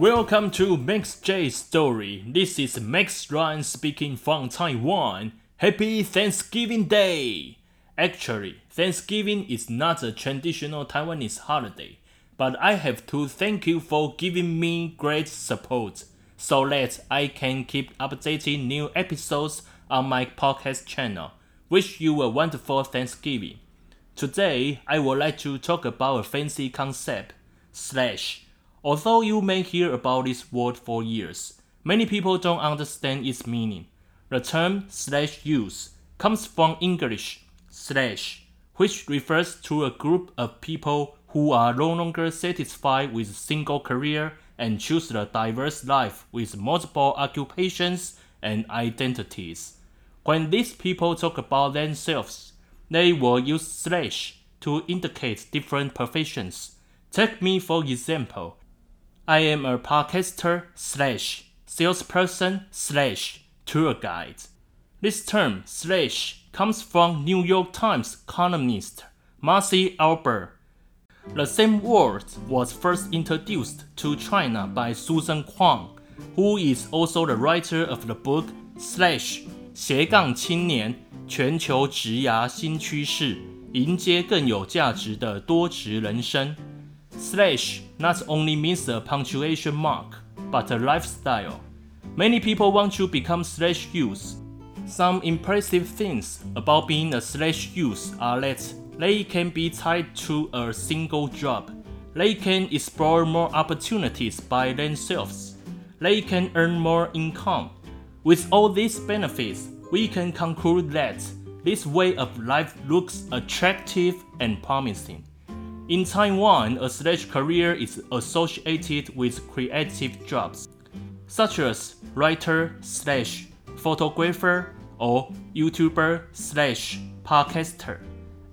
Welcome to Max J Story. This is Max Juan speaking from Taiwan. Happy Thanksgiving Day! Actually, Thanksgiving is not a traditional Taiwanese holiday, but I have to thank you for giving me great support so that I can keep updating new episodes on my podcast channel. Wish you a wonderful Thanksgiving. Today, I would like to talk about a fancy concept, slash. Although you may hear about this word for years, many people don't understand its meaning. The term slash youth comes from English slash, which refers to a group of people who are no longer satisfied with a single career and choose a diverse life with multiple occupations and identities. When these people talk about themselves, they will use slash to indicate different professions. Take me for example. I am a podcaster slash salesperson slash tour guide. This term slash comes from New York Times columnist Marci Alboher. The same word was first introduced to China by Susan Kuang, who is also the writer of the book Slash 斜杠青年全球职涯新趋势，迎接更有价值的多职人生。Slash not only means a punctuation mark, but a lifestyle. Many people want to become slash youth. Some impressive things about being a slash youth are that they can be tied to a single job. They can explore more opportunities by themselves. They can earn more income. With all these benefits, we can conclude that this way of life looks attractive and promising. In Taiwan, a slash career is associated with creative jobs, such as writer slash photographer or YouTuber slash podcaster.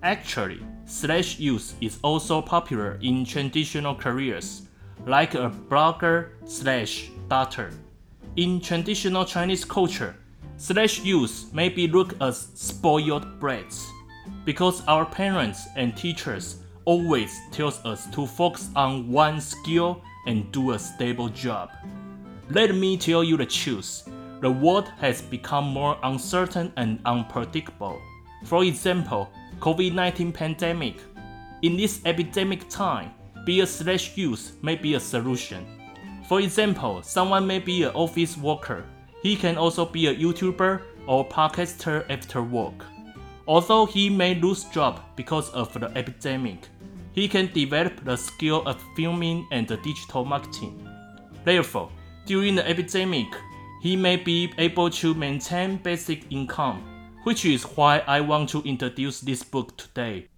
Actually, slash youth is also popular in traditional careers, like a blogger slash doctor. In traditional Chinese culture, slash youth may be looked as spoiled brats, because our parents and teachers always tells us to focus on one skill and do a stable job. Let me tell you the truth. The world has become more uncertain and unpredictable. For example, COVID-19 pandemic. In this epidemic time, be a slash youth may be a solution. For example, someone may be an office worker. He can also be a YouTuber or podcaster after work. Although he may lose job because of the epidemic, he can develop the skill of filming and digital marketing. Therefore, during the epidemic, he may be able to maintain basic income, which is why I want to introduce this book today.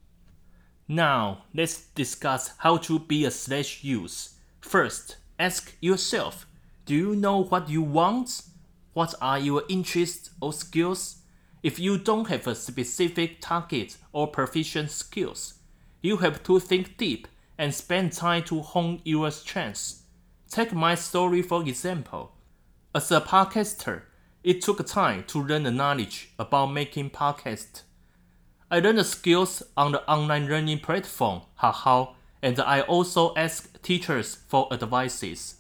Now, let's discuss how to be a slash youth. First, ask yourself Do you know what you want? What are your interests or skills? If you don't have a specific target or proficient skills, you have to think deep and spend time to hone your strengths. Take my story for example. As a podcaster, it took time to learn the knowledge about making podcasts. I learned the skills on the online learning platform Hahow, and I also ask teachers for advices.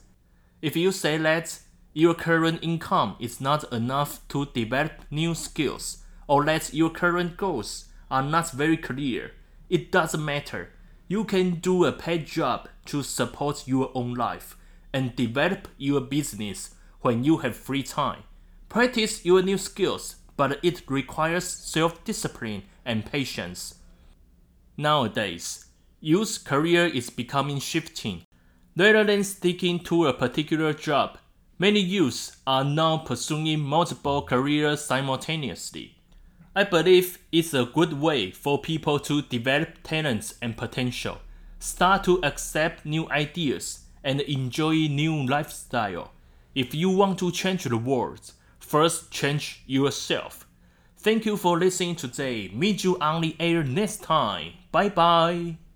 If you say that your current income is not enough to develop new skills, or that your current goals are not very clear, it doesn't matter. You can do a paid job to support your own life and develop your business when you have free time. Practice your new skills, but it requires self discipline and patience. Nowadays, youth career is becoming shifting. Rather than sticking to a particular job, many youths are now pursuing multiple careers simultaneously. I believe it's a good way for people to develop talents and potential, start to accept new ideas, and enjoy new lifestyle. If you want to change the world, first change yourself. Thank you for listening today. Meet you on the air next time. Bye bye.